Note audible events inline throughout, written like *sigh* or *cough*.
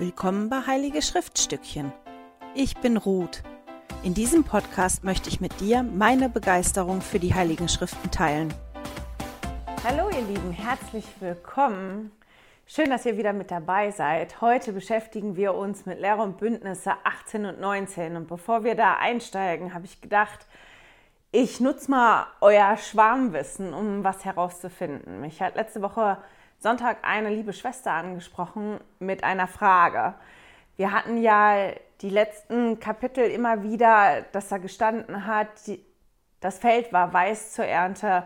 Willkommen bei Heilige Schriftstückchen. Ich bin Ruth. In diesem Podcast möchte ich mit dir meine Begeisterung für die Heiligen Schriften teilen. Hallo ihr Lieben, herzlich willkommen. Schön, dass ihr wieder mit dabei seid. Heute beschäftigen wir uns mit Lehre und Bündnisse 18 und 19. Und bevor wir da einsteigen, habe ich gedacht, ich nutze mal euer Schwarmwissen, um was herauszufinden. Mich hat letzte Woche Sonntag eine liebe Schwester angesprochen mit einer Frage. Wir hatten ja die letzten Kapitel immer wieder, dass da gestanden hat, die, das Feld war weiß zur Ernte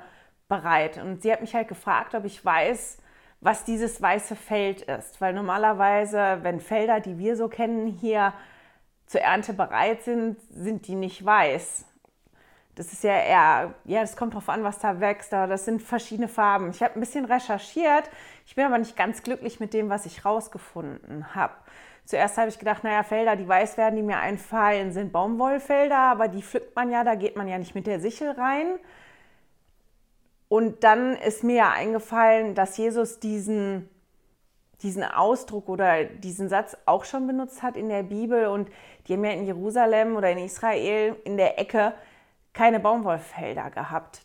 bereit. Und sie hat mich halt gefragt, ob ich weiß, was dieses weiße Feld ist. Weil normalerweise, wenn Felder, die wir so kennen, hier zur Ernte bereit sind, sind die nicht weiß. Das ist ja eher, ja, das kommt drauf an, was da wächst, aber das sind verschiedene Farben. Ich habe ein bisschen recherchiert, ich bin aber nicht ganz glücklich mit dem, was ich rausgefunden habe. Zuerst habe ich gedacht, naja, Felder, die weiß werden, die mir einfallen, sind Baumwollfelder, aber die pflückt man ja, da geht man ja nicht mit der Sichel rein. Und dann ist mir ja eingefallen, dass Jesus diesen, diesen Ausdruck oder diesen Satz auch schon benutzt hat in der Bibel und die haben ja in Jerusalem oder in Israel in der Ecke keine Baumwollfelder gehabt.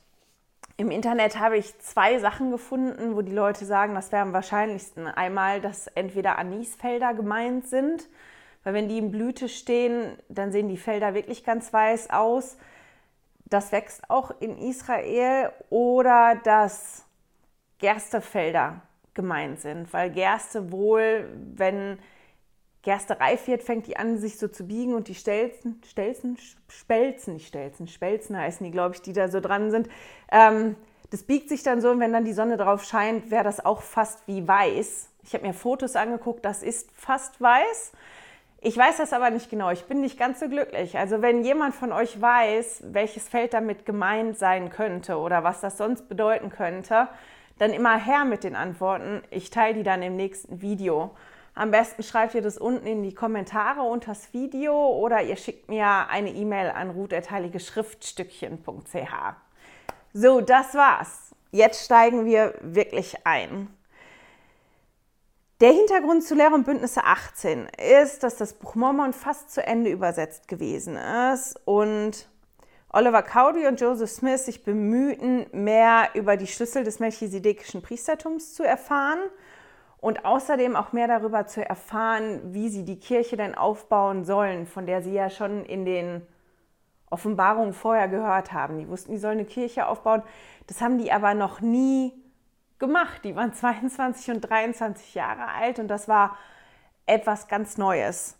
Im Internet habe ich zwei Sachen gefunden, wo die Leute sagen, das wäre am wahrscheinlichsten. Einmal, dass entweder Anisfelder gemeint sind, weil wenn die in Blüte stehen, dann sehen die Felder wirklich ganz weiß aus. Das wächst auch in Israel. Oder dass Gerstefelder gemeint sind, weil Gerste wohl, wenn Gerste reif wird, fängt die an, sich so zu biegen und die Stelzen, Stelzen, Spelzen, nicht Stelzen, Spelzen heißen die, glaube ich, die da so dran sind. Ähm, das biegt sich dann so und wenn dann die Sonne drauf scheint, wäre das auch fast wie weiß. Ich habe mir Fotos angeguckt, das ist fast weiß. Ich weiß das aber nicht genau. Ich bin nicht ganz so glücklich. Also wenn jemand von euch weiß, welches Feld damit gemeint sein könnte oder was das sonst bedeuten könnte, dann immer her mit den Antworten. Ich teile die dann im nächsten Video. Am besten schreibt ihr das unten in die Kommentare unter das Video oder ihr schickt mir eine E-Mail an ruth.heiligeschriftstückchen.ch. So, das war's. Jetzt steigen wir wirklich ein. Der Hintergrund zu Lehre und Bündnisse 18 ist, dass das Buch Mormon fast zu Ende übersetzt gewesen ist und Oliver Cowdery und Joseph Smith sich bemühten, mehr über die Schlüssel des melchisedekischen Priestertums zu erfahren und außerdem auch mehr darüber zu erfahren, wie sie die Kirche denn aufbauen sollen, von der sie ja schon in den Offenbarungen vorher gehört haben. Die wussten, die sollen eine Kirche aufbauen. Das haben die aber noch nie gemacht. Die waren *laughs* 22 und 23 Jahre alt und das war etwas ganz Neues.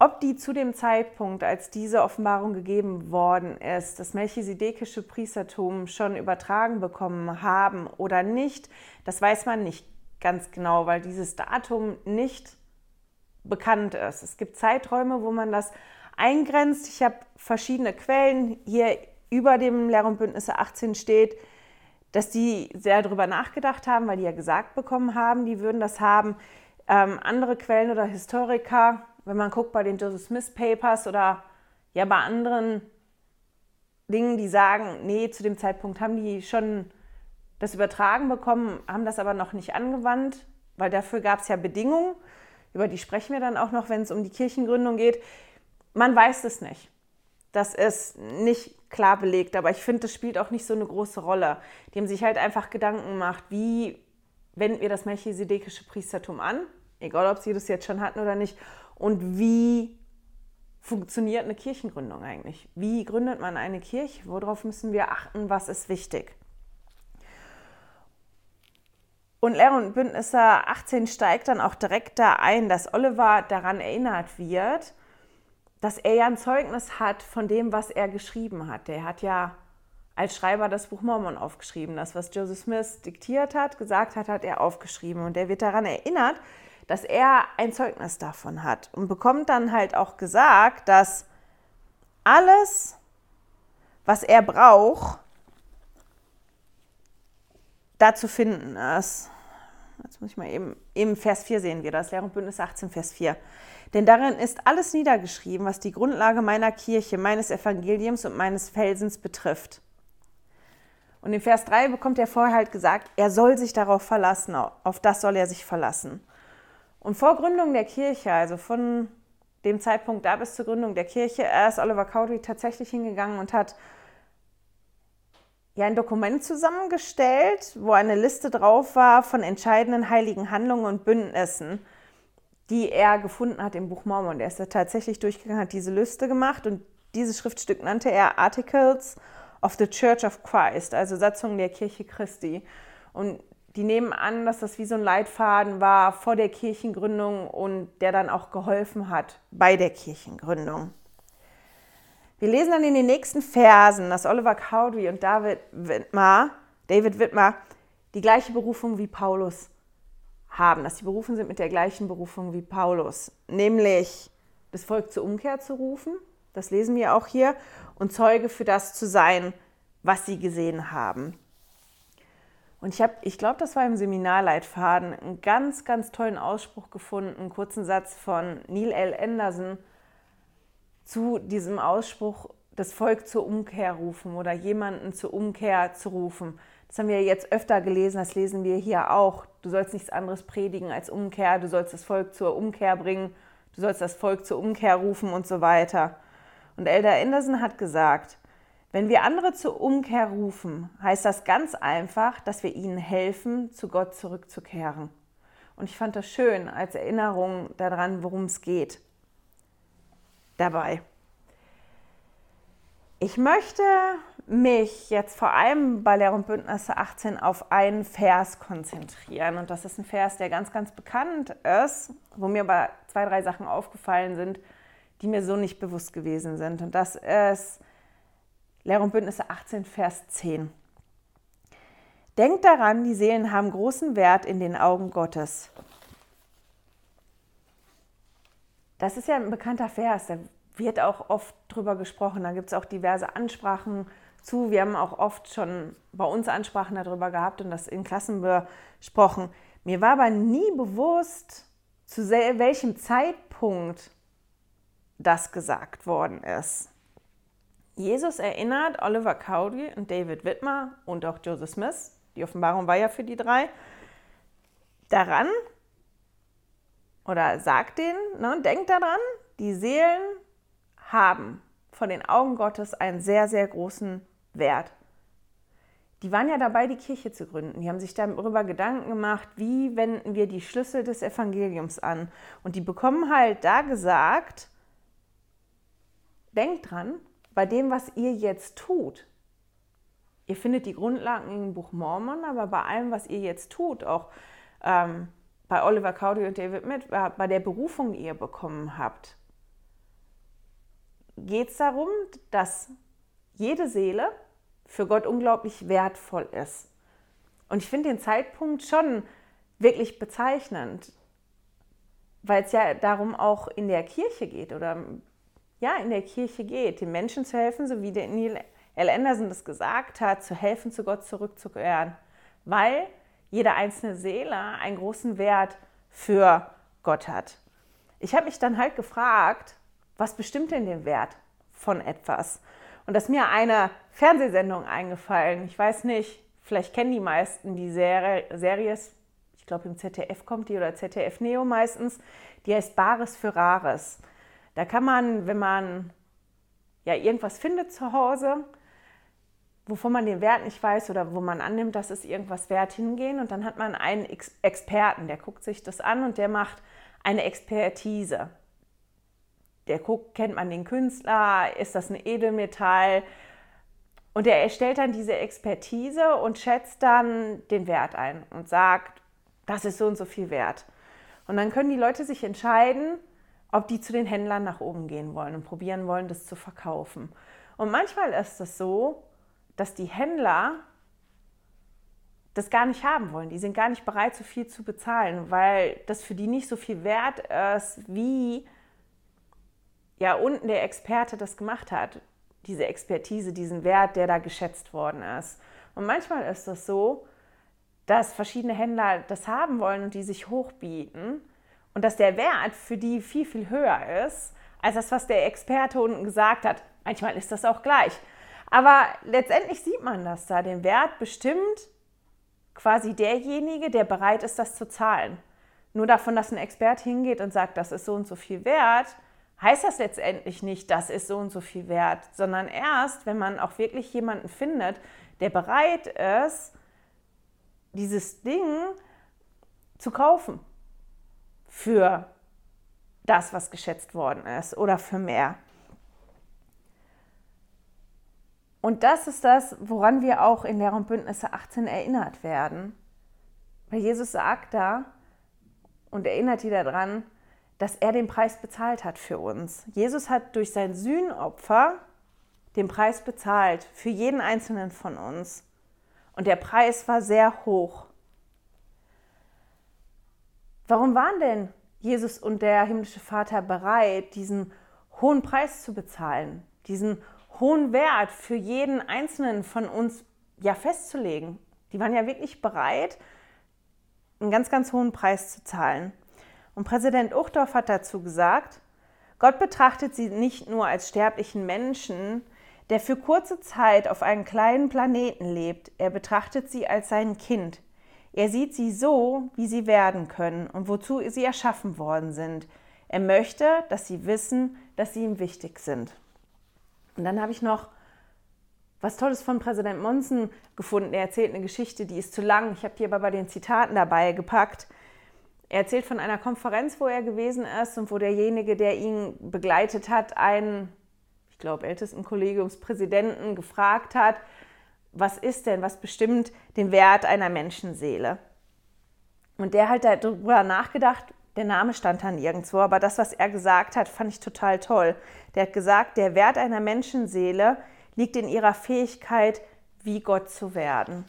Ob die zu dem Zeitpunkt, als diese Offenbarung gegeben worden ist, das melchisedekische Priestertum schon übertragen bekommen haben oder nicht, das weiß man nicht ganz genau, weil dieses Datum nicht bekannt ist. Es gibt Zeiträume, wo man das eingrenzt. Ich habe verschiedene Quellen. Hier über dem Lehr- und Bündnisse 18 steht, dass die sehr darüber nachgedacht haben, weil die ja gesagt bekommen haben, die würden das haben. Ähm, andere Quellen oder Historiker, wenn man guckt bei den Joseph Smith Papers oder ja bei anderen Dingen, die sagen, nee, zu dem Zeitpunkt haben die schon das übertragen bekommen, haben das aber noch nicht angewandt, weil dafür gab es ja Bedingungen, über die sprechen wir dann auch noch, wenn es um die Kirchengründung geht. Man weiß es nicht. Das ist nicht klar belegt, aber ich finde, das spielt auch nicht so eine große Rolle. Die haben sich halt einfach Gedanken gemacht, wie wenden wir das melchisedekische Priestertum an, egal ob sie das jetzt schon hatten oder nicht, und wie funktioniert eine Kirchengründung eigentlich? Wie gründet man eine Kirche? Worauf müssen wir achten? Was ist wichtig? Und Lehre und Bündnisse 18 steigt dann auch direkt da ein, dass Oliver daran erinnert wird, dass er ja ein Zeugnis hat von dem, was er geschrieben hat. Der hat ja als Schreiber das Buch Mormon aufgeschrieben. Das, was Joseph Smith diktiert hat, gesagt hat, hat er aufgeschrieben. Und er wird daran erinnert, dass er ein Zeugnis davon hat und bekommt dann halt auch gesagt, dass alles, was er braucht, da zu finden ist. Jetzt muss ich mal eben, im Vers 4 sehen wir das, Lehr- und Bündnis 18, Vers 4. Denn darin ist alles niedergeschrieben, was die Grundlage meiner Kirche, meines Evangeliums und meines Felsens betrifft. Und in Vers 3 bekommt er vorher halt gesagt, er soll sich darauf verlassen, auf das soll er sich verlassen. Und vor Gründung der Kirche, also von dem Zeitpunkt da bis zur Gründung der Kirche, ist Oliver Cowdery tatsächlich hingegangen und hat ja ein Dokument zusammengestellt, wo eine Liste drauf war von entscheidenden heiligen Handlungen und Bündnissen, die er gefunden hat im Buch Mormon. Er ist da tatsächlich durchgegangen, hat diese Liste gemacht und dieses Schriftstück nannte er Articles of the Church of Christ, also Satzungen der Kirche Christi. Und die nehmen an, dass das wie so ein Leitfaden war vor der Kirchengründung und der dann auch geholfen hat bei der Kirchengründung. Wir lesen dann in den nächsten Versen, dass Oliver Cowdery und David Wittmer, David Wittmer die gleiche Berufung wie Paulus haben, dass sie berufen sind mit der gleichen Berufung wie Paulus, nämlich das Volk zur Umkehr zu rufen, das lesen wir auch hier, und Zeuge für das zu sein, was sie gesehen haben. Und ich habe, ich glaube, das war im Seminarleitfaden, einen ganz, ganz tollen Ausspruch gefunden, einen kurzen Satz von Neil L. Anderson, zu diesem Ausspruch, das Volk zur Umkehr rufen oder jemanden zur Umkehr zu rufen. Das haben wir jetzt öfter gelesen, das lesen wir hier auch. Du sollst nichts anderes predigen als Umkehr, du sollst das Volk zur Umkehr bringen, du sollst das Volk zur Umkehr rufen und so weiter. Und Elder Anderson hat gesagt, wenn wir andere zur Umkehr rufen, heißt das ganz einfach, dass wir ihnen helfen, zu Gott zurückzukehren. Und ich fand das schön als Erinnerung daran, worum es geht dabei. Ich möchte mich jetzt vor allem bei Lehr und Bündnisse 18 auf einen Vers konzentrieren. Und das ist ein Vers, der ganz, ganz bekannt ist, wo mir aber zwei, drei Sachen aufgefallen sind, die mir so nicht bewusst gewesen sind. Und das ist Lehr und Bündnisse 18, Vers 10. Denkt daran, die Seelen haben großen Wert in den Augen Gottes. Das ist ja ein bekannter Vers, da wird auch oft drüber gesprochen. Da gibt es auch diverse Ansprachen zu. Wir haben auch oft schon bei uns Ansprachen darüber gehabt und das in Klassen besprochen. Mir war aber nie bewusst, zu welchem Zeitpunkt das gesagt worden ist. Jesus erinnert Oliver Cowdery und David Whitmer und auch Joseph Smith, die Offenbarung war ja für die drei, daran, oder sagt denen, ne, denkt daran, die Seelen haben von den Augen Gottes einen sehr, sehr großen Wert. Die waren ja dabei, die Kirche zu gründen. Die haben sich darüber Gedanken gemacht, wie wenden wir die Schlüssel des Evangeliums an. Und die bekommen halt da gesagt, denkt dran, bei dem, was ihr jetzt tut, ihr findet die Grundlagen im Buch Mormon, aber bei allem, was ihr jetzt tut, auch ähm, bei Oliver Cowdery und David Mitt, bei der Berufung, ihr bekommen habt, geht es darum, dass jede Seele für Gott unglaublich wertvoll ist. Und ich finde den Zeitpunkt schon wirklich bezeichnend, weil es ja darum auch in der Kirche geht oder ja, in der Kirche geht, den Menschen zu helfen, so wie der Neil L. Anderson das gesagt hat, zu helfen, zu Gott zurückzukehren, weil jede einzelne Seele einen großen Wert für Gott hat. Ich habe mich dann halt gefragt, was bestimmt denn den Wert von etwas? Und da ist mir eine Fernsehsendung eingefallen. Ich weiß nicht, vielleicht kennen die meisten die Serie, Series, ich glaube im ZDF kommt die oder ZDF Neo meistens, die heißt Bares für Rares. Da kann man, wenn man ja irgendwas findet zu Hause, wovon man den Wert nicht weiß oder wo man annimmt, dass es irgendwas wert hingehen. Und dann hat man einen Ex Experten, der guckt sich das an und der macht eine Expertise. Der guckt, kennt man den Künstler, ist das ein Edelmetall? Und der erstellt dann diese Expertise und schätzt dann den Wert ein und sagt, das ist so und so viel wert. Und dann können die Leute sich entscheiden, ob die zu den Händlern nach oben gehen wollen und probieren wollen, das zu verkaufen. Und manchmal ist es so, dass die Händler das gar nicht haben wollen. Die sind gar nicht bereit, so viel zu bezahlen, weil das für die nicht so viel wert ist, wie ja unten der Experte das gemacht hat. Diese Expertise, diesen Wert, der da geschätzt worden ist. Und manchmal ist das so, dass verschiedene Händler das haben wollen und die sich hochbieten und dass der Wert für die viel, viel höher ist als das, was der Experte unten gesagt hat. Manchmal ist das auch gleich. Aber letztendlich sieht man das da. Den Wert bestimmt quasi derjenige, der bereit ist, das zu zahlen. nur davon, dass ein Expert hingeht und sagt, das ist so und so viel wert, heißt das letztendlich nicht, das ist so und so viel wert, sondern erst, wenn man auch wirklich jemanden findet, der bereit ist, dieses Ding zu kaufen für das, was geschätzt worden ist oder für mehr. Und das ist das, woran wir auch in Lehr und Bündnisse 18 erinnert werden. Weil Jesus sagt da und erinnert die daran, dass er den Preis bezahlt hat für uns. Jesus hat durch sein Sühnopfer den Preis bezahlt für jeden einzelnen von uns. Und der Preis war sehr hoch. Warum waren denn Jesus und der himmlische Vater bereit, diesen hohen Preis zu bezahlen, diesen hohen Wert für jeden einzelnen von uns ja festzulegen? Die waren ja wirklich bereit, einen ganz, ganz hohen Preis zu zahlen. Und Präsident Uchtdorf hat dazu gesagt, Gott betrachtet sie nicht nur als sterblichen Menschen, der für kurze Zeit auf einem kleinen Planeten lebt, er betrachtet sie als sein Kind. Er sieht sie so, wie sie werden können und wozu sie erschaffen worden sind. Er möchte, dass sie wissen, dass sie ihm wichtig sind. Und dann habe ich noch was Tolles von Präsident Monson gefunden. Er erzählt eine Geschichte, die ist zu lang. Ich habe die aber bei den Zitaten dabei gepackt. Er erzählt von einer Konferenz, wo er gewesen ist und wo derjenige, der ihn begleitet hat, einen ich glaube, ältesten Kollegiumspräsidenten gefragt hat, was ist denn, was bestimmt den Wert einer Menschenseele? Und der hat darüber nachgedacht, der Name stand da nirgendwo, aber das, was er gesagt hat, fand ich total toll. Der hat gesagt, der Wert einer Menschenseele liegt in ihrer Fähigkeit, wie Gott zu werden.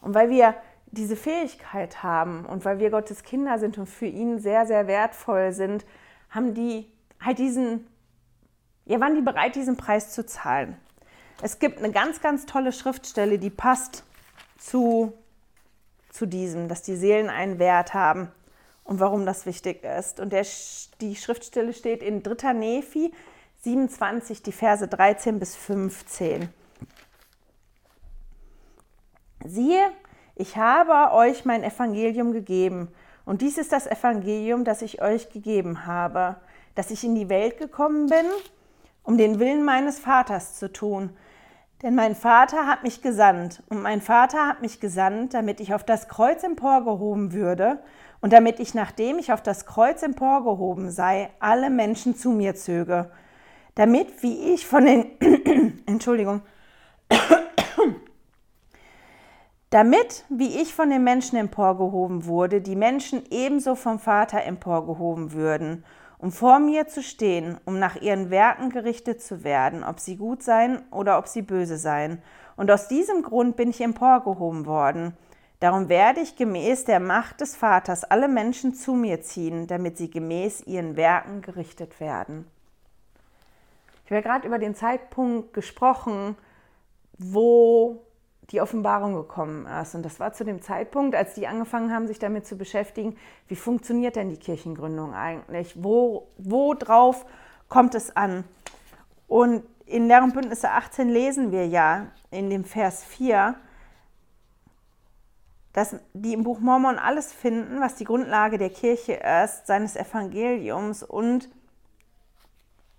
Und weil wir diese Fähigkeit haben und weil wir Gottes Kinder sind und für ihn sehr, sehr wertvoll sind, haben die halt diesen ja, waren die bereit, diesen Preis zu zahlen? Es gibt eine ganz, ganz tolle Schriftstelle, die passt zu, zu diesem, dass die Seelen einen Wert haben und warum das wichtig ist. Und der, die Schriftstelle steht in 3. Nephi 27, die Verse 13 bis 15. Siehe, ich habe euch mein Evangelium gegeben, und dies ist das Evangelium, das ich euch gegeben habe, dass ich in die Welt gekommen bin, um den Willen meines Vaters zu tun. Denn mein Vater hat mich gesandt. Und mein Vater hat mich gesandt, damit ich auf das Kreuz emporgehoben würde und damit ich, nachdem ich auf das Kreuz emporgehoben sei, alle Menschen zu mir zöge, damit, wie ich von den, *clears throat* Entschuldigung, *clears throat* damit, wie ich von den Menschen emporgehoben wurde, die Menschen ebenso vom Vater emporgehoben würden um vor mir zu stehen, um nach ihren Werken gerichtet zu werden, ob sie gut seien oder ob sie böse seien. Und aus diesem Grund bin ich emporgehoben worden. Darum werde ich gemäß der Macht des Vaters alle Menschen zu mir ziehen, damit sie gemäß ihren Werken gerichtet werden. Ich habe gerade über den Zeitpunkt gesprochen, wo die Offenbarung gekommen ist. Und das war zu dem Zeitpunkt, als die angefangen haben, sich damit zu beschäftigen, wie funktioniert denn die Kirchengründung eigentlich? Wo, wo drauf kommt es an? Und in Lehr und Bündnisse 18 lesen wir ja in dem Vers 4, dass die im Buch Mormon alles finden, was die Grundlage der Kirche ist, seines Evangeliums und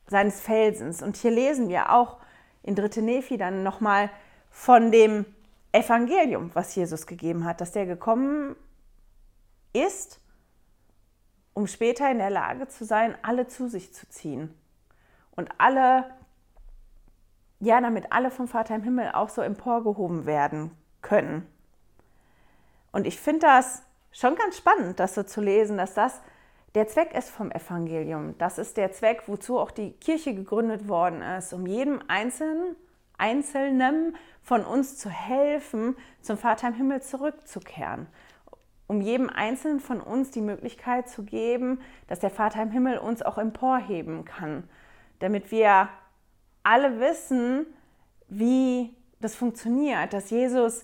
seines Felsens. Und hier lesen wir auch in 3. Nephi dann nochmal von dem Evangelium, was Jesus gegeben hat, dass der gekommen ist, um später in der Lage zu sein, alle zu sich zu ziehen. Und alle, ja, damit alle vom Vater im Himmel auch so emporgehoben werden können. Und ich finde das schon ganz spannend, das so zu lesen, dass das der Zweck ist vom Evangelium. Das ist der Zweck, wozu auch die Kirche gegründet worden ist, um jedem Einzelnen, Einzelnen von uns zu helfen, zum Vater im Himmel zurückzukehren. Um jedem Einzelnen von uns die Möglichkeit zu geben, dass der Vater im Himmel uns auch emporheben kann. Damit wir alle wissen, wie das funktioniert, dass Jesus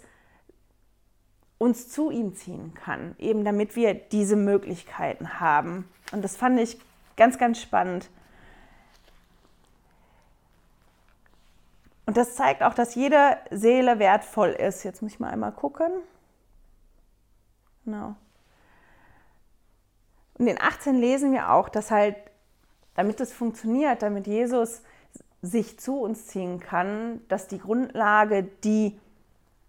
uns zu ihm ziehen kann, eben damit wir diese Möglichkeiten haben. Und das fand ich ganz, ganz spannend. Und das zeigt auch, dass jede Seele wertvoll ist. Jetzt muss ich mal einmal gucken. Genau. Und in 18 lesen wir auch, dass halt, damit es funktioniert, damit Jesus sich zu uns ziehen kann, dass die Grundlage die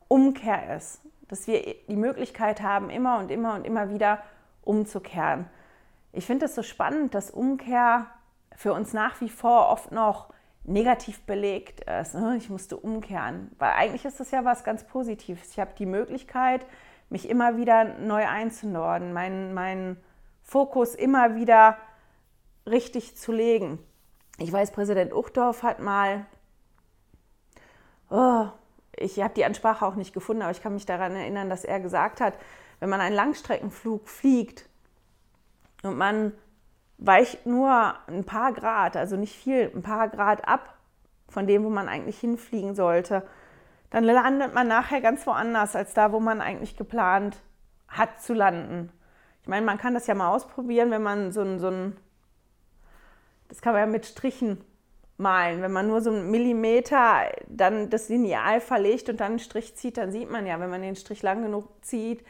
Umkehr ist. Dass wir die Möglichkeit haben, immer und immer und immer wieder umzukehren. Ich finde es so spannend, dass Umkehr für uns nach wie vor oft noch negativ belegt ist. Ne? Ich musste umkehren, weil eigentlich ist das ja was ganz Positives. Ich habe die Möglichkeit, mich immer wieder neu einzunorden, meinen, meinen Fokus immer wieder richtig zu legen. Ich weiß, Präsident Uchtdorf hat mal, oh, ich habe die Ansprache auch nicht gefunden, aber ich kann mich daran erinnern, dass er gesagt hat, wenn man einen Langstreckenflug fliegt und man weicht nur ein paar Grad, also nicht viel, ein paar Grad ab von dem, wo man eigentlich hinfliegen sollte, dann landet man nachher ganz woanders als da, wo man eigentlich geplant hat zu landen. Ich meine, man kann das ja mal ausprobieren, wenn man so ein, so ein das kann man ja mit Strichen malen. Wenn man nur so einen Millimeter dann das Lineal verlegt und dann einen Strich zieht, dann sieht man ja, wenn man den Strich lang genug zieht,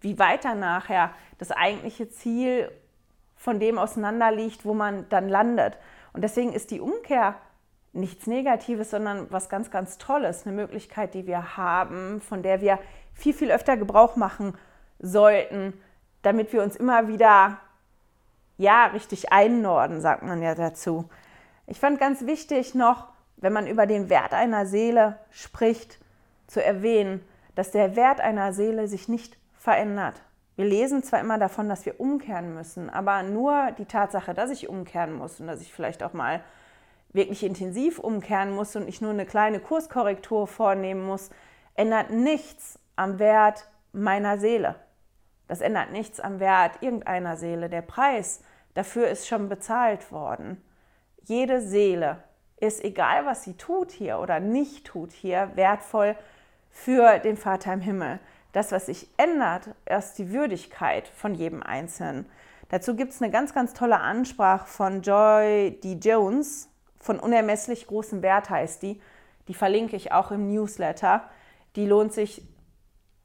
wie weit dann nachher das eigentliche Ziel von dem auseinander liegt, wo man dann landet. Und deswegen ist die Umkehr nichts Negatives, sondern was ganz, ganz Tolles, eine Möglichkeit, die wir haben, von der wir viel, viel öfter Gebrauch machen sollten, damit wir uns immer wieder, ja, richtig einnorden, sagt man ja dazu. Ich fand ganz wichtig noch, wenn man über den Wert einer Seele spricht, zu erwähnen, dass der Wert einer Seele sich nicht verändert. Wir lesen zwar immer davon, dass wir umkehren müssen, aber nur die Tatsache, dass ich umkehren muss und dass ich vielleicht auch mal wirklich intensiv umkehren muss und ich nur eine kleine Kurskorrektur vornehmen muss, ändert nichts am Wert meiner Seele. Das ändert nichts am Wert irgendeiner Seele. Der Preis dafür ist schon bezahlt worden. Jede Seele ist, egal was sie tut hier oder nicht tut hier, wertvoll für den Vater im Himmel. Das, was sich ändert, ist die Würdigkeit von jedem Einzelnen. Dazu gibt es eine ganz, ganz tolle Ansprache von Joy D. Jones, von unermesslich großem Wert heißt die. Die verlinke ich auch im Newsletter. Die lohnt sich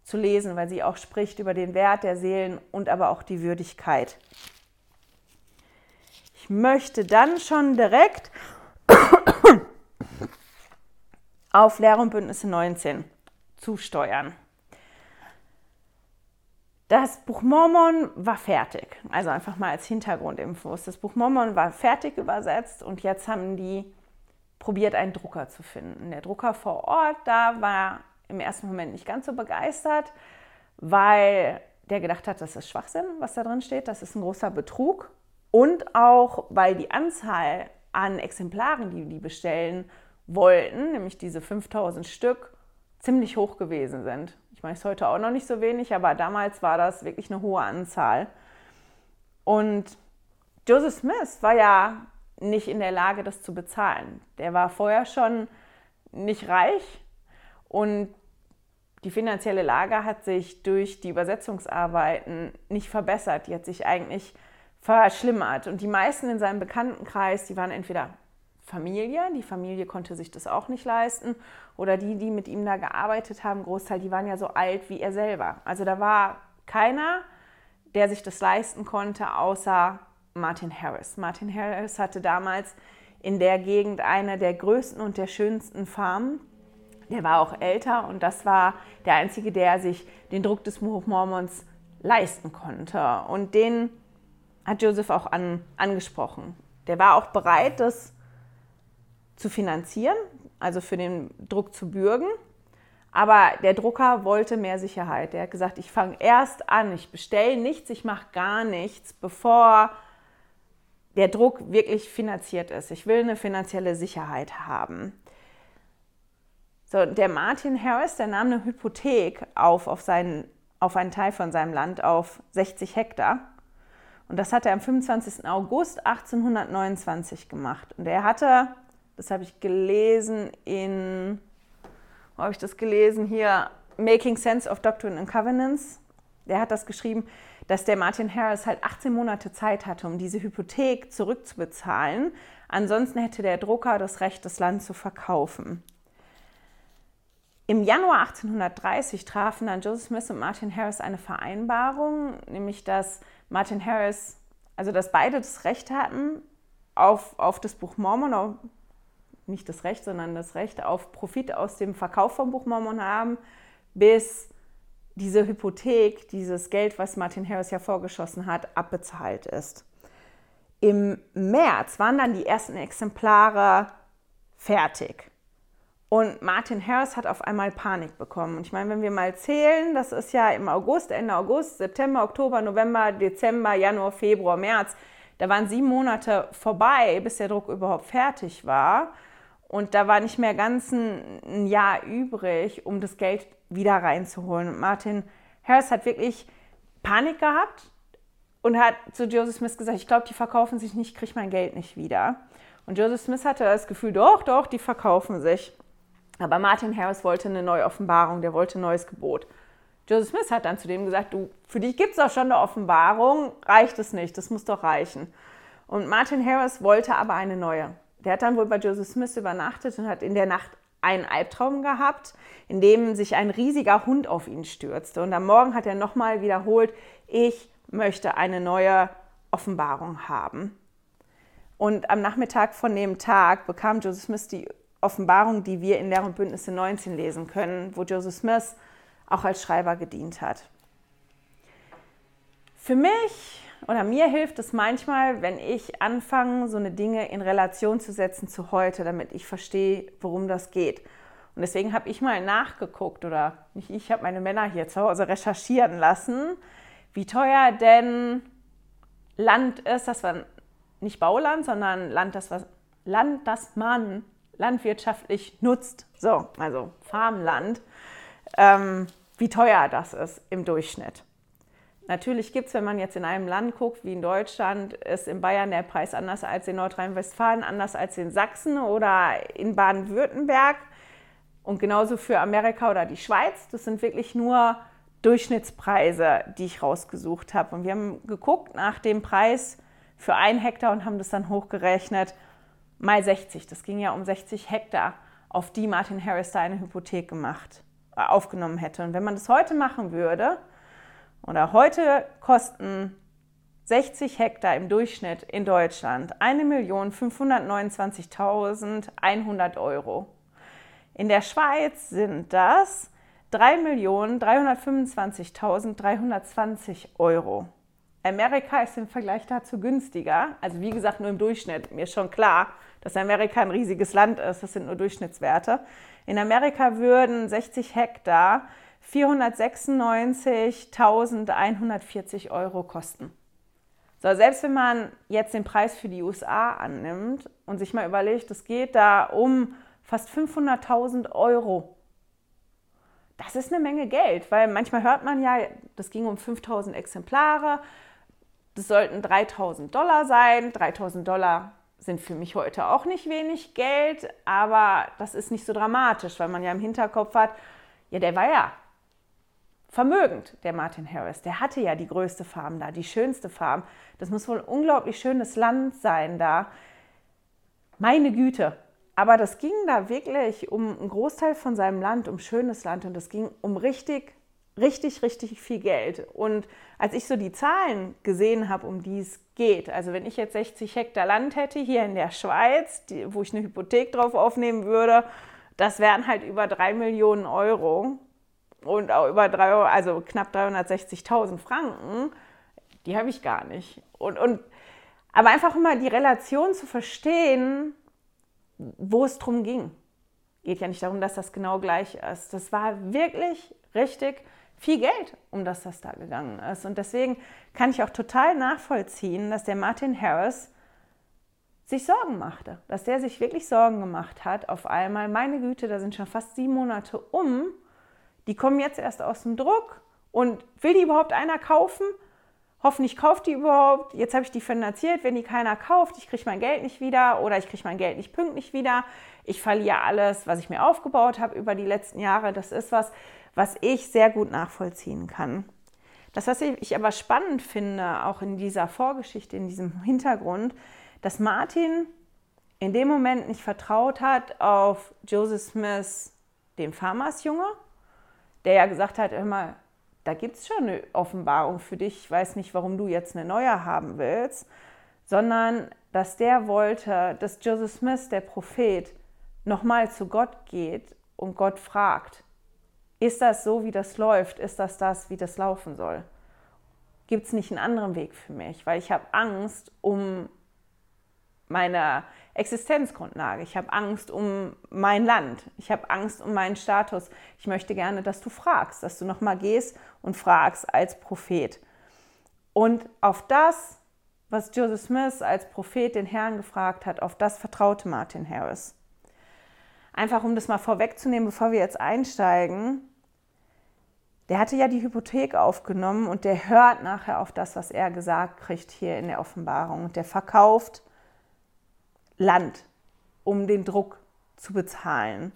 zu lesen, weil sie auch spricht über den Wert der Seelen und aber auch die Würdigkeit. Ich möchte dann schon direkt auf Lehre und Bündnisse 19 zusteuern. Das Buch Mormon war fertig. Also einfach mal als Hintergrundinfos. Das Buch Mormon war fertig übersetzt und jetzt haben die probiert, einen Drucker zu finden. Der Drucker vor Ort, da war im ersten Moment nicht ganz so begeistert, weil der gedacht hat, das ist Schwachsinn, was da drin steht. Das ist ein großer Betrug. Und auch, weil die Anzahl an Exemplaren, die die bestellen wollten, nämlich diese 5000 Stück, ziemlich hoch gewesen sind. Ich meine, es ist heute auch noch nicht so wenig, aber damals war das wirklich eine hohe Anzahl. Und Joseph Smith war ja nicht in der Lage, das zu bezahlen. Der war vorher schon nicht reich und die finanzielle Lage hat sich durch die Übersetzungsarbeiten nicht verbessert. Die hat sich eigentlich verschlimmert. Und die meisten in seinem Bekanntenkreis, die waren entweder Familie. Die Familie konnte sich das auch nicht leisten. Oder die, die mit ihm da gearbeitet haben, Großteil, die waren ja so alt wie er selber. Also da war keiner, der sich das leisten konnte, außer Martin Harris. Martin Harris hatte damals in der Gegend eine der größten und der schönsten Farmen. Der war auch älter und das war der einzige, der sich den Druck des Mormons leisten konnte. Und den hat Joseph auch an, angesprochen. Der war auch bereit, das zu finanzieren, also für den Druck zu bürgen. Aber der Drucker wollte mehr Sicherheit. Der hat gesagt, ich fange erst an, ich bestelle nichts, ich mache gar nichts, bevor der Druck wirklich finanziert ist. Ich will eine finanzielle Sicherheit haben. So, der Martin Harris, der nahm eine Hypothek auf, auf, seinen, auf einen Teil von seinem Land auf 60 Hektar. Und das hat er am 25. August 1829 gemacht. Und er hatte das habe ich gelesen in, wo habe ich das gelesen? Hier, Making Sense of Doctrine and Covenants. Der hat das geschrieben, dass der Martin Harris halt 18 Monate Zeit hatte, um diese Hypothek zurückzubezahlen. Ansonsten hätte der Drucker das Recht, das Land zu verkaufen. Im Januar 1830 trafen dann Joseph Smith und Martin Harris eine Vereinbarung, nämlich dass Martin Harris also dass beide das Recht hatten auf, auf das Buch Mormon, nicht das Recht, sondern das Recht auf Profit aus dem Verkauf vom Buch Mormon haben, bis diese Hypothek, dieses Geld, was Martin Harris ja vorgeschossen hat, abbezahlt ist. Im März waren dann die ersten Exemplare fertig. Und Martin Harris hat auf einmal Panik bekommen. Und ich meine, wenn wir mal zählen, das ist ja im August, Ende August, September, Oktober, November, Dezember, Januar, Februar, März, da waren sieben Monate vorbei, bis der Druck überhaupt fertig war. Und da war nicht mehr ganz ein, Jahr übrig, um das Geld wieder reinzuholen. Und Martin Harris hat wirklich Panik gehabt und hat zu Joseph Smith gesagt, ich glaube, die verkaufen sich nicht, ich kriege mein Geld nicht wieder. Und Joseph Smith hatte das Gefühl, doch, doch, die verkaufen sich. Aber Martin Harris wollte eine neue Offenbarung, der wollte ein neues Gebot. Joseph Smith hat dann zu dem gesagt, du, für dich gibt es doch schon eine Offenbarung, reicht es nicht, das muss doch reichen. Und Martin Harris wollte aber eine neue. Der hat dann wohl bei Joseph Smith übernachtet und hat in der Nacht einen Albtraum gehabt, in dem sich ein riesiger Hund auf ihn stürzte. Und am Morgen hat er nochmal wiederholt, ich möchte eine neue Offenbarung haben. Und am Nachmittag von dem Tag bekam Joseph Smith die Offenbarung, die wir in Lehr und Bündnisse 19 lesen können, wo Joseph Smith auch als Schreiber gedient hat. Für mich oder mir hilft es manchmal, wenn ich anfange, so eine Dinge in Relation zu setzen zu heute, damit ich verstehe, worum das geht. Und deswegen habe ich mal nachgeguckt oder nicht ich, habe meine Männer hier zu Hause recherchieren lassen, wie teuer denn Land ist, das war nicht Bauland, sondern Land, das, was, Land, das man landwirtschaftlich nutzt, so, also Farmland, ähm, wie teuer das ist im Durchschnitt. Natürlich gibt es, wenn man jetzt in einem Land guckt, wie in Deutschland, ist in Bayern der Preis anders als in Nordrhein-Westfalen, anders als in Sachsen oder in Baden-Württemberg und genauso für Amerika oder die Schweiz. Das sind wirklich nur Durchschnittspreise, die ich rausgesucht habe. Und wir haben geguckt nach dem Preis für ein Hektar und haben das dann hochgerechnet mal 60. Das ging ja um 60 Hektar, auf die Martin Harris da eine Hypothek gemacht, äh, aufgenommen hätte. Und wenn man das heute machen würde, oder heute kosten 60 Hektar im Durchschnitt in Deutschland 1.529.100 Euro. In der Schweiz sind das 3.325.320 Euro. Amerika ist im Vergleich dazu günstiger. Also wie gesagt, nur im Durchschnitt. Mir ist schon klar, dass Amerika ein riesiges Land ist. Das sind nur Durchschnittswerte. In Amerika würden 60 Hektar 496.140 Euro kosten. So, selbst wenn man jetzt den Preis für die USA annimmt und sich mal überlegt, es geht da um fast 500.000 Euro. Das ist eine Menge Geld, weil manchmal hört man ja, das ging um 5000 Exemplare, das sollten 3000 Dollar sein. 3000 Dollar sind für mich heute auch nicht wenig Geld, aber das ist nicht so dramatisch, weil man ja im Hinterkopf hat, ja, der war ja vermögend, der Martin Harris. Der hatte ja die größte Farm da, die schönste Farm. Das muss wohl ein unglaublich schönes Land sein da. Meine Güte. Aber das ging da wirklich um einen Großteil von seinem Land, um schönes Land und es ging um richtig richtig, richtig viel Geld. Und als ich so die Zahlen gesehen habe, um die es geht, also wenn ich jetzt 60 Hektar Land hätte hier in der Schweiz, die, wo ich eine Hypothek drauf aufnehmen würde, das wären halt über 3 Millionen Euro und auch über drei, also knapp 360.000 Franken, die habe ich gar nicht. Und, und, aber einfach immer die Relation zu verstehen, wo es drum ging. Geht ja nicht darum, dass das genau gleich ist. Das war wirklich richtig viel Geld, um das das da gegangen ist. Und deswegen kann ich auch total nachvollziehen, dass der Martin Harris sich Sorgen machte, dass der sich wirklich Sorgen gemacht hat auf einmal. Meine Güte, da sind schon fast sieben Monate um. Die kommen jetzt erst aus dem Druck und will die überhaupt einer kaufen? Hoffentlich kauft die überhaupt. Jetzt habe ich die finanziert. Wenn die keiner kauft, ich kriege mein Geld nicht wieder oder ich kriege mein Geld nicht pünktlich wieder. Ich verliere alles, was ich mir aufgebaut habe über die letzten Jahre. Das ist was, was ich sehr gut nachvollziehen kann. Das, was ich aber spannend finde, auch in dieser Vorgeschichte, in diesem Hintergrund, dass Martin in dem Moment nicht vertraut hat auf Joseph Smith, den Farmersjunge, der ja gesagt hat, immer, da gibt es schon eine Offenbarung für dich. Ich weiß nicht, warum du jetzt eine neue haben willst, sondern dass der wollte, dass Joseph Smith, der Prophet, nochmal zu Gott geht und Gott fragt, ist das so, wie das läuft? Ist das das, wie das laufen soll? Gibt es nicht einen anderen Weg für mich? Weil ich habe Angst um meine Existenzgrundlage. Ich habe Angst um mein Land. Ich habe Angst um meinen Status. Ich möchte gerne, dass du fragst, dass du nochmal gehst und fragst als Prophet. Und auf das, was Joseph Smith als Prophet den Herrn gefragt hat, auf das vertraute Martin Harris. Einfach um das mal vorwegzunehmen, bevor wir jetzt einsteigen, der hatte ja die Hypothek aufgenommen und der hört nachher auf das, was er gesagt kriegt hier in der Offenbarung. Und der verkauft Land, um den Druck zu bezahlen.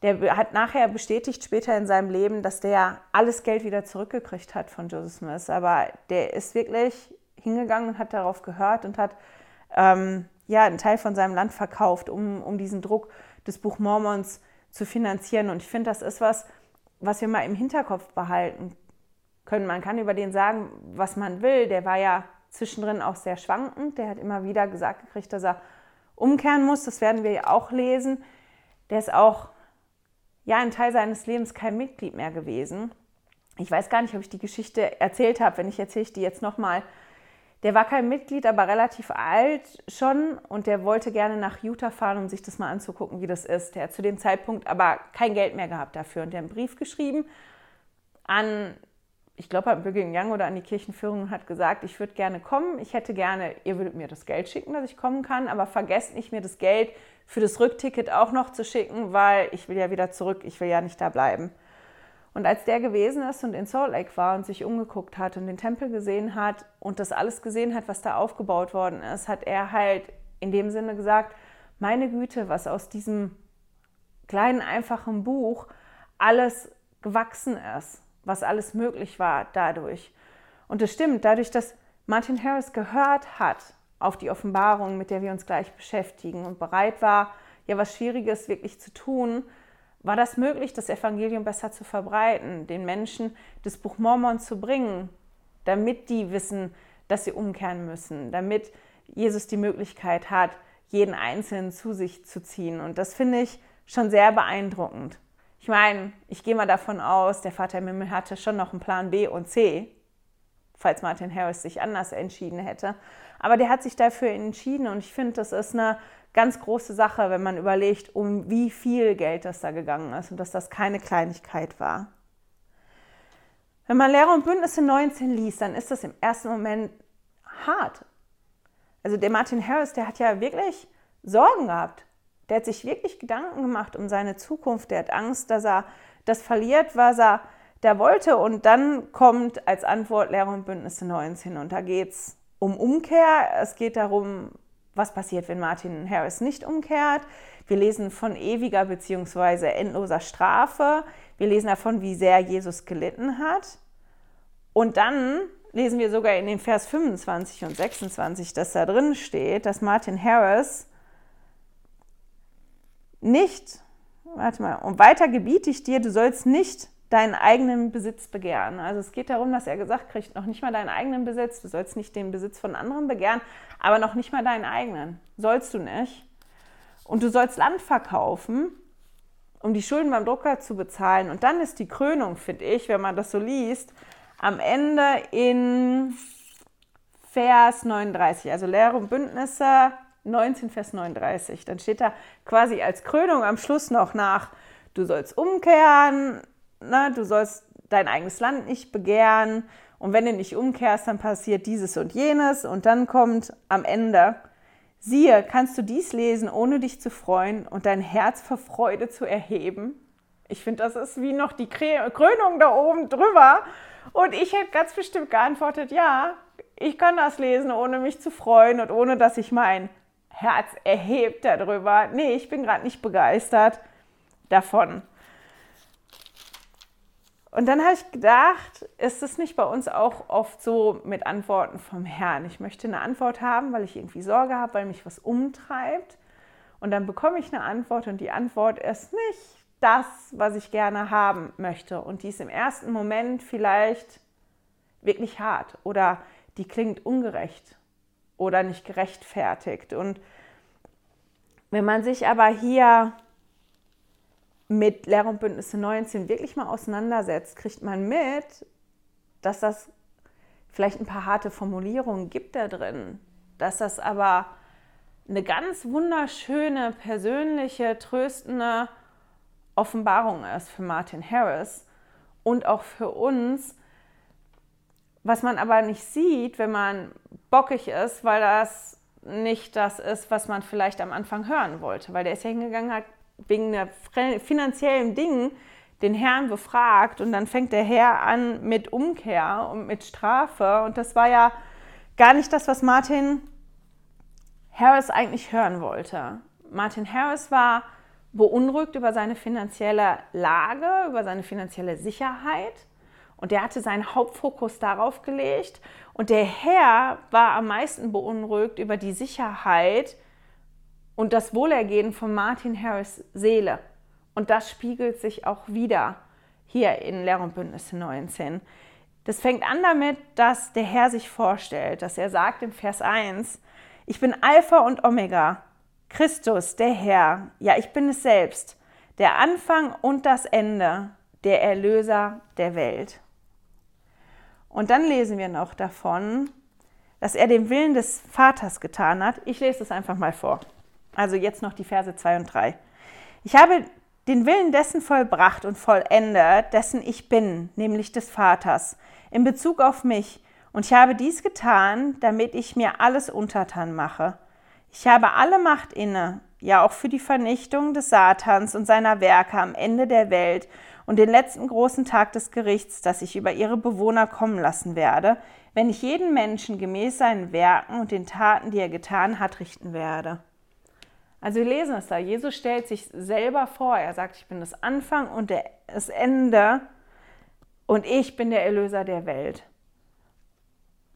Der hat nachher bestätigt später in seinem Leben, dass der alles Geld wieder zurückgekriegt hat von Joseph Smith. Aber der ist wirklich hingegangen und hat darauf gehört und hat ähm, ja, einen Teil von seinem Land verkauft, um, um diesen Druck des Buch Mormons zu finanzieren. Und ich finde, das ist was, was wir mal im Hinterkopf behalten können. Man kann über den sagen, was man will. Der war ja zwischendrin auch sehr schwankend. Der hat immer wieder gesagt gekriegt, dass er umkehren muss. Das werden wir ja auch lesen. Der ist auch ja ein Teil seines Lebens kein Mitglied mehr gewesen. Ich weiß gar nicht, ob ich die Geschichte erzählt habe. Wenn ich erzähle ich die jetzt nochmal. Der war kein Mitglied, aber relativ alt schon und der wollte gerne nach Utah fahren, um sich das mal anzugucken, wie das ist. Der hat zu dem Zeitpunkt aber kein Geld mehr gehabt dafür und der hat einen Brief geschrieben an ich glaube, an Brigham Young oder an die Kirchenführung hat gesagt, ich würde gerne kommen, ich hätte gerne, ihr würdet mir das Geld schicken, dass ich kommen kann, aber vergesst nicht, mir das Geld für das Rückticket auch noch zu schicken, weil ich will ja wieder zurück, ich will ja nicht da bleiben. Und als der gewesen ist und in Salt Lake war und sich umgeguckt hat und den Tempel gesehen hat und das alles gesehen hat, was da aufgebaut worden ist, hat er halt in dem Sinne gesagt, meine Güte, was aus diesem kleinen, einfachen Buch alles gewachsen ist was alles möglich war dadurch. Und es stimmt, dadurch, dass Martin Harris gehört hat auf die Offenbarung, mit der wir uns gleich beschäftigen und bereit war, ja was Schwieriges wirklich zu tun, war das möglich, das Evangelium besser zu verbreiten, den Menschen das Buch Mormon zu bringen, damit die wissen, dass sie umkehren müssen, damit Jesus die Möglichkeit hat, jeden Einzelnen zu sich zu ziehen. Und das finde ich schon sehr beeindruckend. Ich meine, ich gehe mal davon aus, der Vater im Himmel hatte schon noch einen Plan B und C, falls Martin Harris sich anders entschieden hätte. Aber der hat sich dafür entschieden und ich finde, das ist eine ganz große Sache, wenn man überlegt, um wie viel Geld das da gegangen ist und dass das keine Kleinigkeit war. Wenn man Lehrer und Bündnisse 19 liest, dann ist das im ersten Moment hart. Also der Martin Harris, der hat ja wirklich Sorgen gehabt. Der hat sich wirklich Gedanken gemacht um seine Zukunft. Der hat Angst, dass er das verliert, was er da wollte. Und dann kommt als Antwort Lehre und Bündnisse 19. Und da geht es um Umkehr. Es geht darum, was passiert, wenn Martin Harris nicht umkehrt. Wir lesen von ewiger bzw. endloser Strafe. Wir lesen davon, wie sehr Jesus gelitten hat. Und dann lesen wir sogar in den Vers 25 und 26, dass da drin steht, dass Martin Harris nicht, warte mal, und weiter gebiete ich dir, du sollst nicht deinen eigenen Besitz begehren. Also es geht darum, dass er gesagt kriegt, noch nicht mal deinen eigenen Besitz, du sollst nicht den Besitz von anderen begehren, aber noch nicht mal deinen eigenen. Sollst du nicht. Und du sollst Land verkaufen, um die Schulden beim Drucker zu bezahlen. Und dann ist die Krönung, finde ich, wenn man das so liest, am Ende in Vers 39. Also Lehre und Bündnisse 19, Vers 39. Dann steht da quasi als Krönung am Schluss noch nach, du sollst umkehren, ne, du sollst dein eigenes Land nicht begehren und wenn du nicht umkehrst, dann passiert dieses und jenes und dann kommt am Ende, siehe, kannst du dies lesen, ohne dich zu freuen und dein Herz vor Freude zu erheben? Ich finde, das ist wie noch die Krönung da oben drüber. Und ich hätte ganz bestimmt geantwortet, ja, ich kann das lesen, ohne mich zu freuen und ohne dass ich mein Herz erhebt darüber. Nee, ich bin gerade nicht begeistert davon. Und dann habe ich gedacht, ist es nicht bei uns auch oft so mit Antworten vom Herrn? Ich möchte eine Antwort haben, weil ich irgendwie Sorge habe, weil mich was umtreibt. Und dann bekomme ich eine Antwort und die Antwort ist nicht das, was ich gerne haben möchte. Und die ist im ersten Moment vielleicht wirklich hart oder die klingt ungerecht oder nicht gerechtfertigt. Und wenn man sich aber hier mit Lehr- und Bündnisse 19 wirklich mal auseinandersetzt, kriegt man mit, dass das vielleicht ein paar harte Formulierungen gibt da drin, dass das aber eine ganz wunderschöne, persönliche, tröstende Offenbarung ist für Martin Harris und auch für uns, was man aber nicht sieht, wenn man bockig ist, weil das nicht das ist, was man vielleicht am Anfang hören wollte, weil der ist ja hingegangen, hat wegen einer finanziellen Dingen den Herrn befragt und dann fängt der Herr an mit Umkehr und mit Strafe. Und das war ja gar nicht das, was Martin Harris eigentlich hören wollte. Martin Harris war beunruhigt über seine finanzielle Lage, über seine finanzielle Sicherheit und der hatte seinen Hauptfokus darauf gelegt und der Herr war am meisten beunruhigt über die Sicherheit und das Wohlergehen von Martin Harris Seele. Und das spiegelt sich auch wieder hier in Lehr- und Bündnisse 19. Das fängt an damit, dass der Herr sich vorstellt, dass er sagt im Vers 1, ich bin Alpha und Omega, Christus, der Herr, ja, ich bin es selbst, der Anfang und das Ende, der Erlöser der Welt. Und dann lesen wir noch davon, dass er den Willen des Vaters getan hat. Ich lese es einfach mal vor. Also jetzt noch die Verse 2 und 3. Ich habe den Willen dessen vollbracht und vollendet, dessen ich bin, nämlich des Vaters, in Bezug auf mich. Und ich habe dies getan, damit ich mir alles untertan mache. Ich habe alle Macht inne, ja auch für die Vernichtung des Satans und seiner Werke am Ende der Welt und den letzten großen Tag des Gerichts, das ich über ihre Bewohner kommen lassen werde, wenn ich jeden Menschen gemäß seinen Werken und den Taten, die er getan hat, richten werde. Also wir lesen es da. Jesus stellt sich selber vor. Er sagt, ich bin das Anfang und das Ende und ich bin der Erlöser der Welt.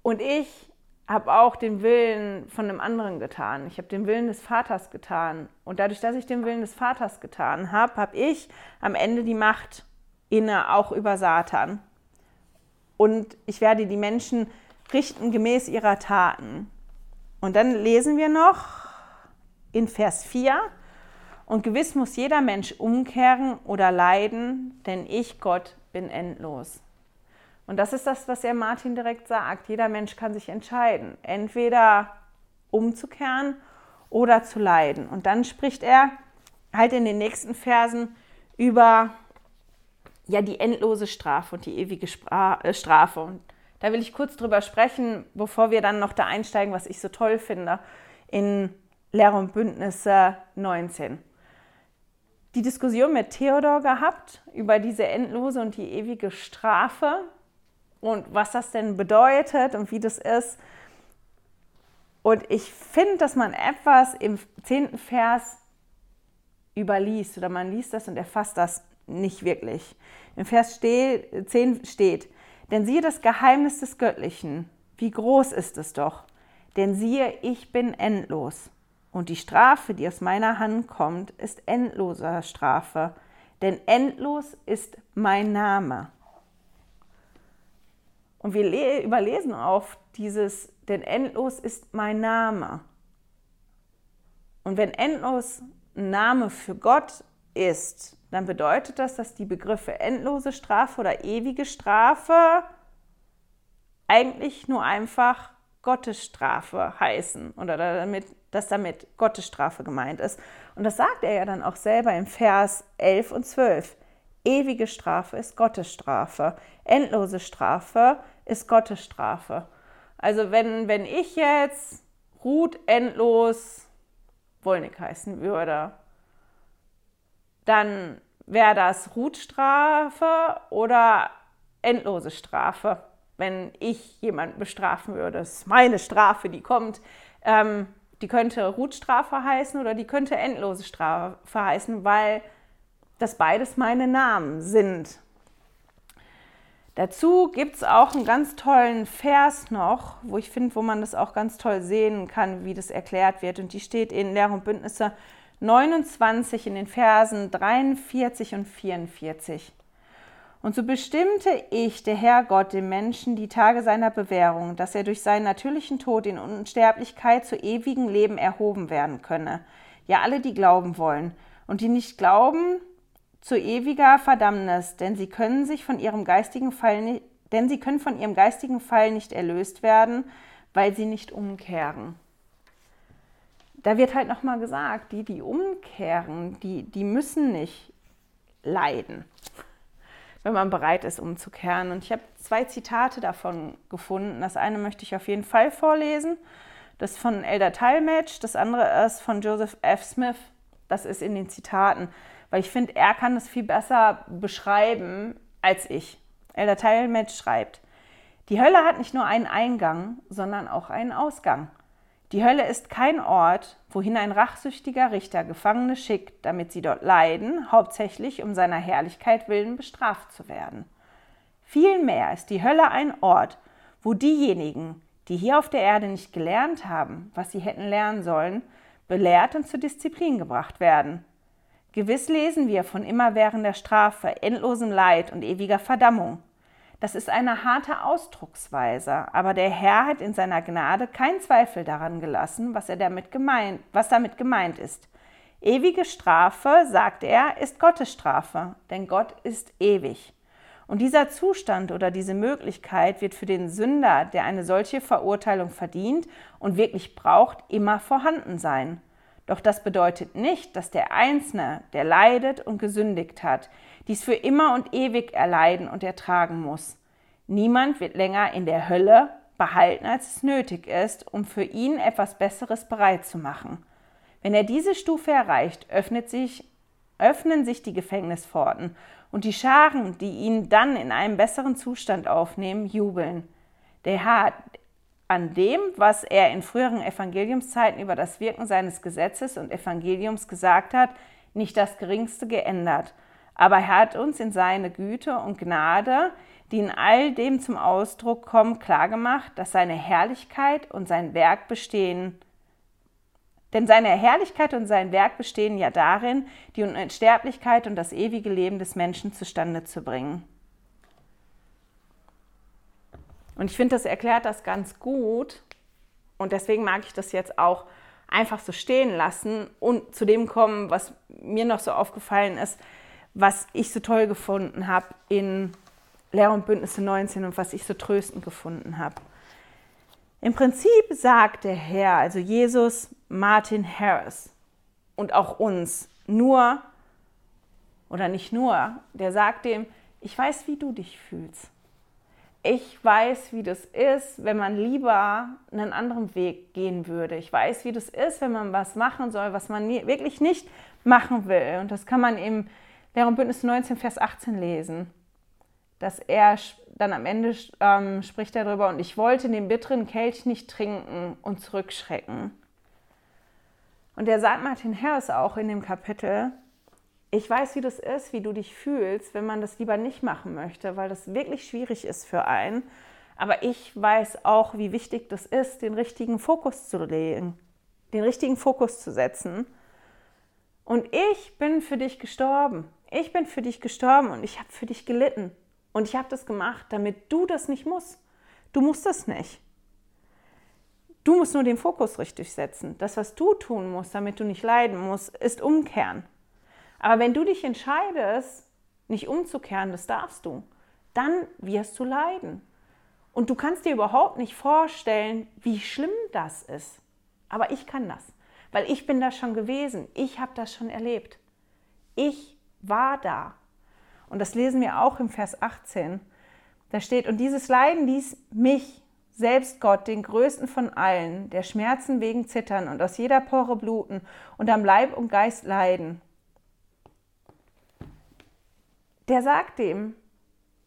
Und ich habe auch den Willen von einem anderen getan. Ich habe den Willen des Vaters getan. Und dadurch, dass ich den Willen des Vaters getan habe, habe ich am Ende die Macht inne, auch über Satan. Und ich werde die Menschen richten gemäß ihrer Taten. Und dann lesen wir noch, in Vers 4. Und gewiss muss jeder Mensch umkehren oder leiden, denn ich, Gott, bin endlos. Und das ist das, was er Martin direkt sagt. Jeder Mensch kann sich entscheiden, entweder umzukehren oder zu leiden. Und dann spricht er halt in den nächsten Versen über ja, die endlose Strafe und die ewige äh, Strafe. Und da will ich kurz drüber sprechen, bevor wir dann noch da einsteigen, was ich so toll finde in Lehr- und Bündnisse 19. Die Diskussion mit Theodor gehabt über diese endlose und die ewige Strafe und was das denn bedeutet und wie das ist. Und ich finde, dass man etwas im zehnten Vers überliest oder man liest das und erfasst das nicht wirklich. Im Vers 10 steht, denn siehe das Geheimnis des Göttlichen, wie groß ist es doch, denn siehe, ich bin endlos. Und die Strafe, die aus meiner Hand kommt, ist endloser Strafe, denn endlos ist mein Name. Und wir überlesen oft dieses, denn endlos ist mein Name. Und wenn endlos ein Name für Gott ist, dann bedeutet das, dass die Begriffe endlose Strafe oder ewige Strafe eigentlich nur einfach Gottes Strafe heißen oder damit dass damit Gottes Strafe gemeint ist. Und das sagt er ja dann auch selber im Vers 11 und 12. Ewige Strafe ist Gottes Strafe. Endlose Strafe ist Gottes Strafe. Also wenn, wenn ich jetzt Ruth endlos Wollnick heißen würde, dann wäre das Ruthstrafe oder endlose Strafe, wenn ich jemanden bestrafen würde. Das ist meine Strafe, die kommt. Ähm, die könnte Rutstrafe heißen oder die könnte endlose Strafe heißen, weil das beides meine Namen sind. Dazu gibt es auch einen ganz tollen Vers noch, wo ich finde, wo man das auch ganz toll sehen kann, wie das erklärt wird. Und die steht in Lehr und Bündnisse 29 in den Versen 43 und 44. Und so bestimmte ich, der Herr Gott, dem Menschen die Tage seiner Bewährung, dass er durch seinen natürlichen Tod in Unsterblichkeit zu ewigem Leben erhoben werden könne. Ja, alle, die glauben wollen. Und die nicht glauben, zu ewiger Verdammnis, denn sie können sich von ihrem geistigen Fall nicht, denn sie können von ihrem geistigen Fall nicht erlöst werden, weil sie nicht umkehren. Da wird halt nochmal gesagt, die, die umkehren, die, die müssen nicht leiden wenn man bereit ist, umzukehren. Und ich habe zwei Zitate davon gefunden. Das eine möchte ich auf jeden Fall vorlesen. Das von Elder Talmadge, das andere ist von Joseph F. Smith. Das ist in den Zitaten, weil ich finde, er kann es viel besser beschreiben als ich. Elder Talmadge schreibt, die Hölle hat nicht nur einen Eingang, sondern auch einen Ausgang. Die Hölle ist kein Ort, wohin ein rachsüchtiger Richter Gefangene schickt, damit sie dort leiden, hauptsächlich um seiner Herrlichkeit willen bestraft zu werden. Vielmehr ist die Hölle ein Ort, wo diejenigen, die hier auf der Erde nicht gelernt haben, was sie hätten lernen sollen, belehrt und zur Disziplin gebracht werden. Gewiss lesen wir von immerwährender Strafe, endlosem Leid und ewiger Verdammung. Das ist eine harte Ausdrucksweise, aber der Herr hat in seiner Gnade keinen Zweifel daran gelassen, was, er damit gemeint, was damit gemeint ist. Ewige Strafe, sagt er, ist Gottes Strafe, denn Gott ist ewig. Und dieser Zustand oder diese Möglichkeit wird für den Sünder, der eine solche Verurteilung verdient und wirklich braucht, immer vorhanden sein. Doch das bedeutet nicht, dass der Einzelne, der leidet und gesündigt hat, dies für immer und ewig erleiden und ertragen muss. Niemand wird länger in der Hölle behalten, als es nötig ist, um für ihn etwas Besseres bereit zu machen. Wenn er diese Stufe erreicht, sich, öffnen sich die Gefängnispforten und die Scharen, die ihn dann in einem besseren Zustand aufnehmen, jubeln. Der Herr an dem, was er in früheren Evangeliumszeiten über das Wirken seines Gesetzes und Evangeliums gesagt hat, nicht das geringste geändert aber er hat uns in seine Güte und Gnade, die in all dem zum Ausdruck kommen, klargemacht, dass seine Herrlichkeit und sein Werk bestehen. Denn seine Herrlichkeit und sein Werk bestehen ja darin, die Unsterblichkeit und das ewige Leben des Menschen zustande zu bringen. Und ich finde, das erklärt das ganz gut. Und deswegen mag ich das jetzt auch einfach so stehen lassen und zu dem kommen, was mir noch so aufgefallen ist, was ich so toll gefunden habe in Lehr und Bündnisse 19 und was ich so tröstend gefunden habe. Im Prinzip sagt der Herr, also Jesus, Martin Harris und auch uns, nur oder nicht nur, der sagt dem, ich weiß, wie du dich fühlst. Ich weiß, wie das ist, wenn man lieber einen anderen Weg gehen würde. Ich weiß, wie das ist, wenn man was machen soll, was man wirklich nicht machen will. Und das kann man eben Lehr und Bündnis 19, Vers 18 lesen, dass er dann am Ende ähm, spricht darüber, und ich wollte den bitteren Kelch nicht trinken und zurückschrecken. Und er sagt Martin Harris auch in dem Kapitel, ich weiß, wie das ist, wie du dich fühlst, wenn man das lieber nicht machen möchte, weil das wirklich schwierig ist für einen. Aber ich weiß auch, wie wichtig das ist, den richtigen Fokus zu legen, den richtigen Fokus zu setzen. Und ich bin für dich gestorben ich bin für dich gestorben und ich habe für dich gelitten. Und ich habe das gemacht, damit du das nicht musst. Du musst das nicht. Du musst nur den Fokus richtig setzen. Das, was du tun musst, damit du nicht leiden musst, ist umkehren. Aber wenn du dich entscheidest, nicht umzukehren, das darfst du, dann wirst du leiden. Und du kannst dir überhaupt nicht vorstellen, wie schlimm das ist. Aber ich kann das, weil ich bin da schon gewesen. Ich habe das schon erlebt. Ich war da. Und das lesen wir auch im Vers 18. Da steht, und dieses Leiden ließ mich, selbst Gott, den größten von allen, der Schmerzen wegen zittern und aus jeder Pore bluten und am Leib und Geist leiden. Der sagt dem,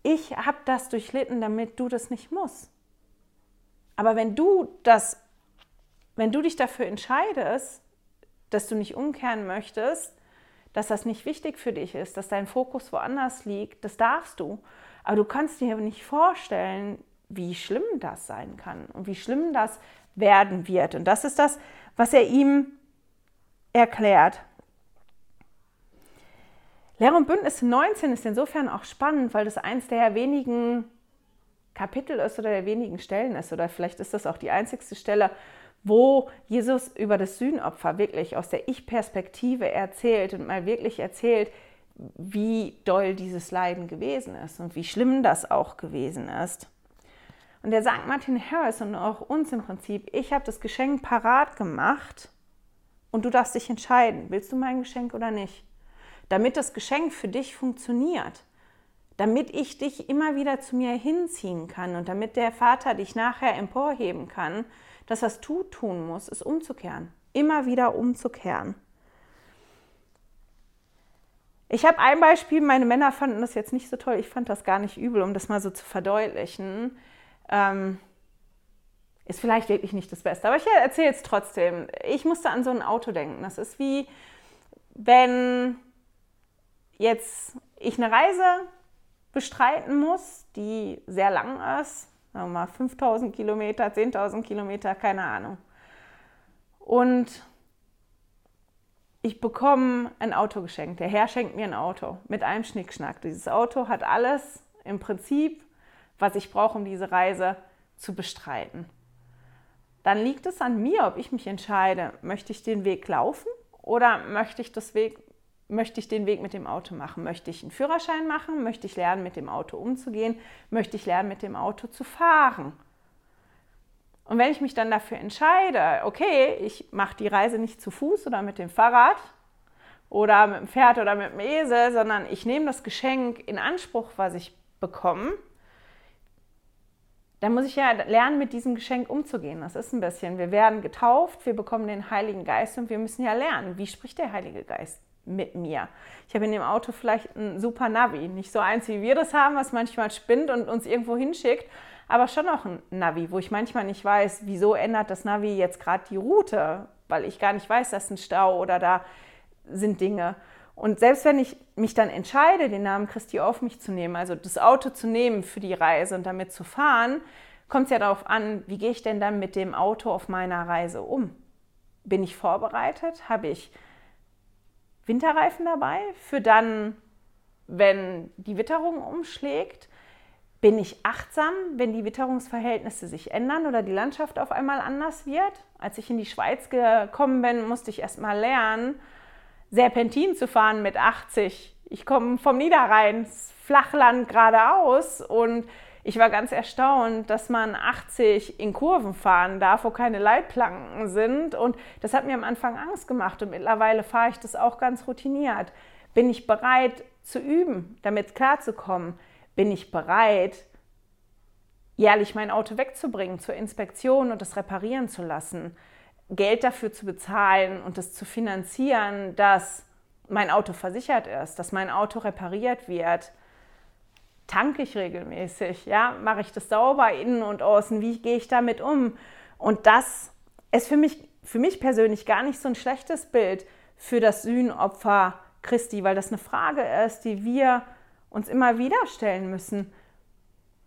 ich habe das durchlitten, damit du das nicht musst. Aber wenn du das, wenn du dich dafür entscheidest, dass du nicht umkehren möchtest, dass das nicht wichtig für dich ist, dass dein Fokus woanders liegt, das darfst du. Aber du kannst dir nicht vorstellen, wie schlimm das sein kann und wie schlimm das werden wird. Und das ist das, was er ihm erklärt. Lehre und Bündnis 19 ist insofern auch spannend, weil das eins der wenigen Kapitel ist oder der wenigen Stellen ist. Oder vielleicht ist das auch die einzigste Stelle, wo Jesus über das Sühnopfer wirklich aus der Ich-Perspektive erzählt und mal wirklich erzählt, wie doll dieses Leiden gewesen ist und wie schlimm das auch gewesen ist. Und der sagt Martin Harris und auch uns im Prinzip, ich habe das Geschenk parat gemacht und du darfst dich entscheiden, willst du mein Geschenk oder nicht? Damit das Geschenk für dich funktioniert, damit ich dich immer wieder zu mir hinziehen kann und damit der Vater dich nachher emporheben kann, das, was du tun musst, ist umzukehren, immer wieder umzukehren. Ich habe ein Beispiel, meine Männer fanden das jetzt nicht so toll, ich fand das gar nicht übel, um das mal so zu verdeutlichen. Ähm, ist vielleicht wirklich nicht das Beste, aber ich erzähle es trotzdem. Ich musste an so ein Auto denken. Das ist wie, wenn jetzt ich eine Reise bestreiten muss, die sehr lang ist, sagen wir mal 5000 Kilometer, 10.000 Kilometer, keine Ahnung. Und ich bekomme ein Auto geschenkt. Der Herr schenkt mir ein Auto mit einem Schnickschnack. Dieses Auto hat alles im Prinzip, was ich brauche, um diese Reise zu bestreiten. Dann liegt es an mir, ob ich mich entscheide, möchte ich den Weg laufen oder möchte ich das Weg möchte ich den Weg mit dem Auto machen? Möchte ich einen Führerschein machen? Möchte ich lernen, mit dem Auto umzugehen? Möchte ich lernen, mit dem Auto zu fahren? Und wenn ich mich dann dafür entscheide, okay, ich mache die Reise nicht zu Fuß oder mit dem Fahrrad oder mit dem Pferd oder mit dem Esel, sondern ich nehme das Geschenk in Anspruch, was ich bekomme, dann muss ich ja lernen, mit diesem Geschenk umzugehen. Das ist ein bisschen, wir werden getauft, wir bekommen den Heiligen Geist und wir müssen ja lernen, wie spricht der Heilige Geist mit mir. Ich habe in dem Auto vielleicht ein super Navi, nicht so eins, wie wir das haben, was manchmal spinnt und uns irgendwo hinschickt, aber schon auch ein Navi, wo ich manchmal nicht weiß, wieso ändert das Navi jetzt gerade die Route, weil ich gar nicht weiß, dass ein Stau oder da sind Dinge. Und selbst wenn ich mich dann entscheide, den Namen Christi auf mich zu nehmen, also das Auto zu nehmen für die Reise und damit zu fahren, kommt es ja darauf an, wie gehe ich denn dann mit dem Auto auf meiner Reise um? Bin ich vorbereitet? Habe ich Winterreifen dabei für dann, wenn die Witterung umschlägt? Bin ich achtsam, wenn die Witterungsverhältnisse sich ändern oder die Landschaft auf einmal anders wird? Als ich in die Schweiz gekommen bin, musste ich erst mal lernen, Serpentin zu fahren mit 80. Ich komme vom Niederrhein, Flachland geradeaus und ich war ganz erstaunt, dass man 80 in Kurven fahren darf, wo keine Leitplanken sind. Und das hat mir am Anfang Angst gemacht. Und mittlerweile fahre ich das auch ganz routiniert. Bin ich bereit zu üben, damit klarzukommen? Bin ich bereit, jährlich mein Auto wegzubringen zur Inspektion und es reparieren zu lassen? Geld dafür zu bezahlen und es zu finanzieren, dass mein Auto versichert ist, dass mein Auto repariert wird, tanke ich regelmäßig, ja, mache ich das sauber innen und außen, wie gehe ich damit um? Und das ist für mich, für mich persönlich gar nicht so ein schlechtes Bild für das Sühnopfer Christi, weil das eine Frage ist, die wir uns immer wieder stellen müssen.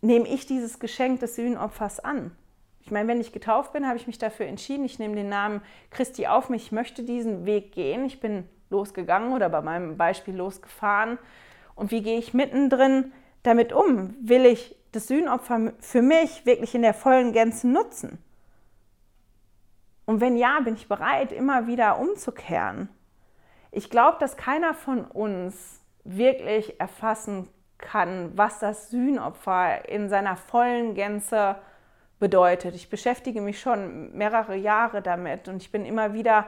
Nehme ich dieses Geschenk des Sühnopfers an? Ich meine, wenn ich getauft bin, habe ich mich dafür entschieden, ich nehme den Namen Christi auf mich, ich möchte diesen Weg gehen. Ich bin losgegangen oder bei meinem Beispiel losgefahren. Und wie gehe ich mittendrin damit um? Will ich das Sühnopfer für mich wirklich in der vollen Gänze nutzen? Und wenn ja, bin ich bereit, immer wieder umzukehren. Ich glaube, dass keiner von uns wirklich erfassen kann, was das Sühnopfer in seiner vollen Gänze bedeutet. Ich beschäftige mich schon mehrere Jahre damit und ich bin immer wieder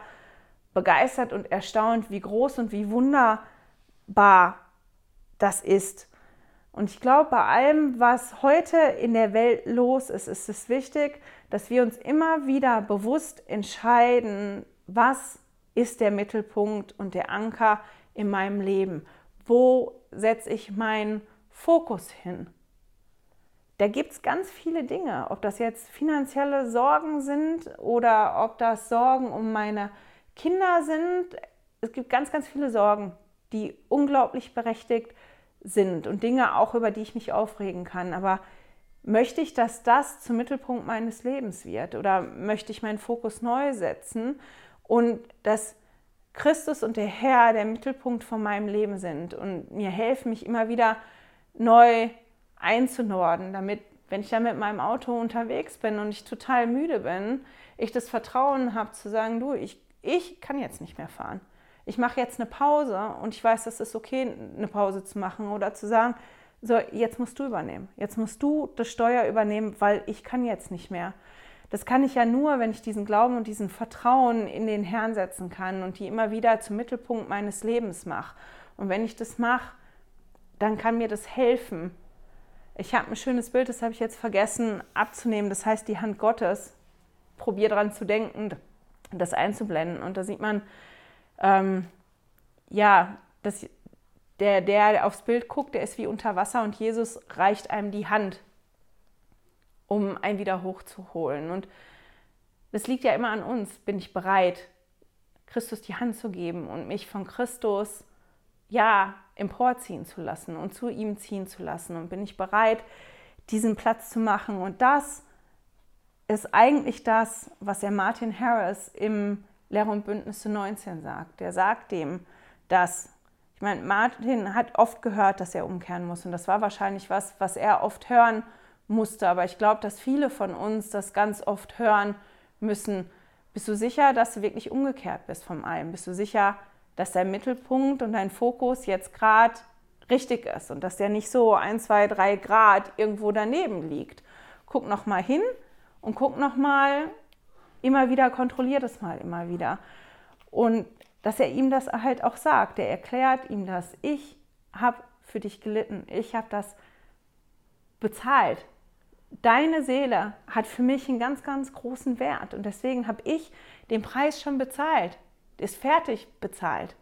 begeistert und erstaunt, wie groß und wie wunderbar das ist. Und ich glaube, bei allem, was heute in der Welt los ist, ist es wichtig, dass wir uns immer wieder bewusst entscheiden, was ist der Mittelpunkt und der Anker in meinem Leben? Wo setze ich meinen Fokus hin? Da gibt es ganz viele Dinge, ob das jetzt finanzielle Sorgen sind oder ob das Sorgen um meine Kinder sind. Es gibt ganz, ganz viele Sorgen, die unglaublich berechtigt sind sind und Dinge auch, über die ich mich aufregen kann. Aber möchte ich, dass das zum Mittelpunkt meines Lebens wird oder möchte ich meinen Fokus neu setzen und das Christus und der Herr der Mittelpunkt von meinem Leben sind und mir helfen, mich immer wieder neu einzunorden, damit, wenn ich dann mit meinem Auto unterwegs bin und ich total müde bin, ich das Vertrauen habe zu sagen, du, ich, ich kann jetzt nicht mehr fahren. Ich mache jetzt eine Pause und ich weiß, es ist okay, eine Pause zu machen oder zu sagen, so, jetzt musst du übernehmen. Jetzt musst du das Steuer übernehmen, weil ich kann jetzt nicht mehr. Das kann ich ja nur, wenn ich diesen Glauben und diesen Vertrauen in den Herrn setzen kann und die immer wieder zum Mittelpunkt meines Lebens mache. Und wenn ich das mache, dann kann mir das helfen. Ich habe ein schönes Bild, das habe ich jetzt vergessen abzunehmen. Das heißt die Hand Gottes. Probier daran zu denken, das einzublenden. Und da sieht man, ähm, ja, dass der, der aufs Bild guckt, der ist wie unter Wasser und Jesus reicht einem die Hand, um einen wieder hochzuholen. Und das liegt ja immer an uns. Bin ich bereit, Christus die Hand zu geben und mich von Christus ja emporziehen zu lassen und zu ihm ziehen zu lassen? Und bin ich bereit, diesen Platz zu machen? Und das ist eigentlich das, was der Martin Harris im Lehre und Bündnisse 19 sagt. Der sagt dem, dass ich meine, Martin hat oft gehört, dass er umkehren muss. Und das war wahrscheinlich was, was er oft hören musste. Aber ich glaube, dass viele von uns das ganz oft hören müssen. Bist du sicher, dass du wirklich umgekehrt bist vom allem? Bist du sicher, dass dein Mittelpunkt und dein Fokus jetzt gerade richtig ist und dass der nicht so ein, zwei, drei Grad irgendwo daneben liegt? Guck noch mal hin und guck noch mal immer wieder, kontrollier das mal immer wieder. Und dass er ihm das halt auch sagt. Er erklärt ihm das. Ich habe für dich gelitten. Ich habe das bezahlt. Deine Seele hat für mich einen ganz, ganz großen Wert. Und deswegen habe ich den Preis schon bezahlt. Ist fertig bezahlt.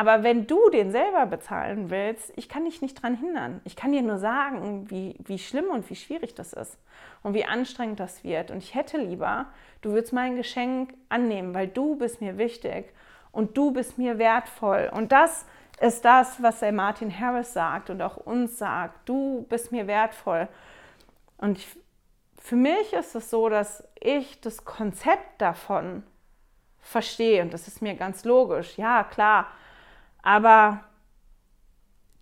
Aber wenn du den selber bezahlen willst, ich kann dich nicht daran hindern. Ich kann dir nur sagen, wie, wie schlimm und wie schwierig das ist und wie anstrengend das wird. Und ich hätte lieber, du würdest mein Geschenk annehmen, weil du bist mir wichtig und du bist mir wertvoll. Und das ist das, was der Martin Harris sagt und auch uns sagt. Du bist mir wertvoll. Und ich, für mich ist es so, dass ich das Konzept davon verstehe und das ist mir ganz logisch. Ja, klar. Aber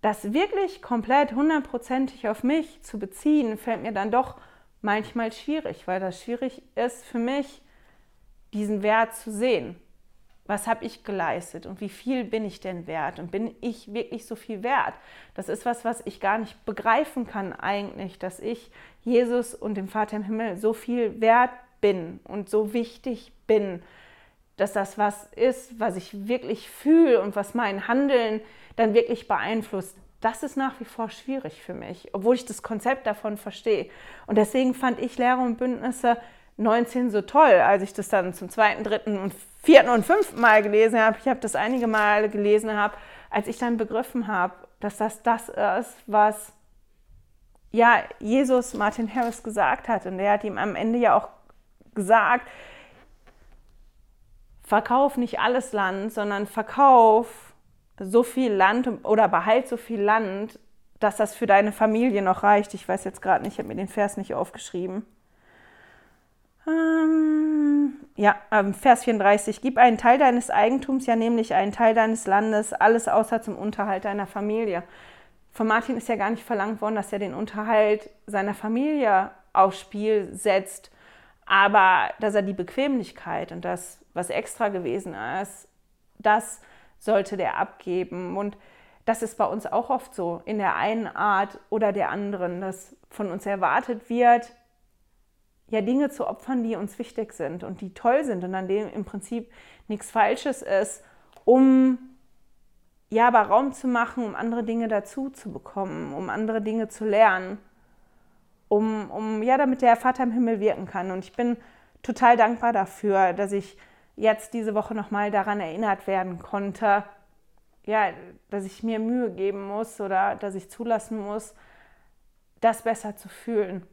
das wirklich komplett hundertprozentig auf mich zu beziehen, fällt mir dann doch manchmal schwierig, weil das schwierig ist für mich, diesen Wert zu sehen was habe ich geleistet und wie viel bin ich denn wert und bin ich wirklich so viel wert? Das ist was, was ich gar nicht begreifen kann eigentlich, dass ich Jesus und dem Vater im Himmel so viel wert bin und so wichtig bin, dass das was ist, was ich wirklich fühle und was mein Handeln dann wirklich beeinflusst. Das ist nach wie vor schwierig für mich, obwohl ich das Konzept davon verstehe. Und deswegen fand ich Lehre und Bündnisse 19 so toll, als ich das dann zum zweiten, dritten und vierten und fünften Mal gelesen habe. Ich habe das einige Male gelesen habe, als ich dann begriffen habe, dass das das ist, was ja Jesus Martin Harris gesagt hat. Und er hat ihm am Ende ja auch gesagt, verkauf nicht alles Land, sondern verkauf so viel Land oder behalt so viel Land, dass das für deine Familie noch reicht. Ich weiß jetzt gerade nicht, ich habe mir den Vers nicht aufgeschrieben. Ähm, ja, ähm, Vers 34. Gib einen Teil deines Eigentums, ja nämlich einen Teil deines Landes, alles außer zum Unterhalt deiner Familie. Von Martin ist ja gar nicht verlangt worden, dass er den Unterhalt seiner Familie aufs Spiel setzt, aber dass er die Bequemlichkeit und das, was extra gewesen ist, das sollte der abgeben. Und das ist bei uns auch oft so, in der einen Art oder der anderen, dass von uns erwartet wird, ja Dinge zu opfern, die uns wichtig sind und die toll sind und an denen im Prinzip nichts Falsches ist, um ja aber Raum zu machen, um andere Dinge dazu zu bekommen, um andere Dinge zu lernen, um, um ja damit der Vater im Himmel wirken kann. Und ich bin total dankbar dafür, dass ich jetzt diese Woche nochmal daran erinnert werden konnte, ja, dass ich mir Mühe geben muss oder dass ich zulassen muss, das besser zu fühlen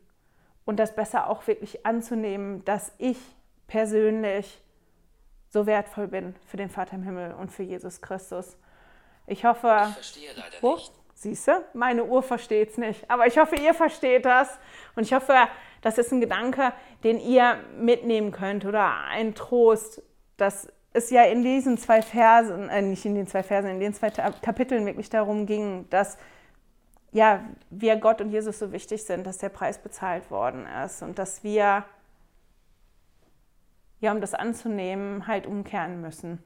und das besser auch wirklich anzunehmen, dass ich persönlich so wertvoll bin für den Vater im Himmel und für Jesus Christus. Ich hoffe. Ich verstehe leider oh, nicht. Siehst du, meine Uhr versteht es nicht. Aber ich hoffe, ihr versteht das. Und ich hoffe, das ist ein Gedanke, den ihr mitnehmen könnt oder ein Trost, dass es ja in diesen zwei Versen, äh, nicht in den zwei Versen, in den zwei Kapiteln wirklich darum ging, dass ja, wir Gott und Jesus so wichtig sind, dass der Preis bezahlt worden ist und dass wir, ja, um das anzunehmen, halt umkehren müssen,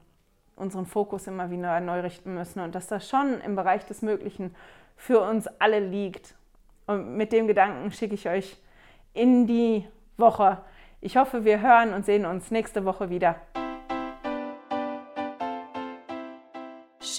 unseren Fokus immer wieder neu richten müssen und dass das schon im Bereich des Möglichen für uns alle liegt. Und mit dem Gedanken schicke ich euch in die Woche. Ich hoffe, wir hören und sehen uns nächste Woche wieder.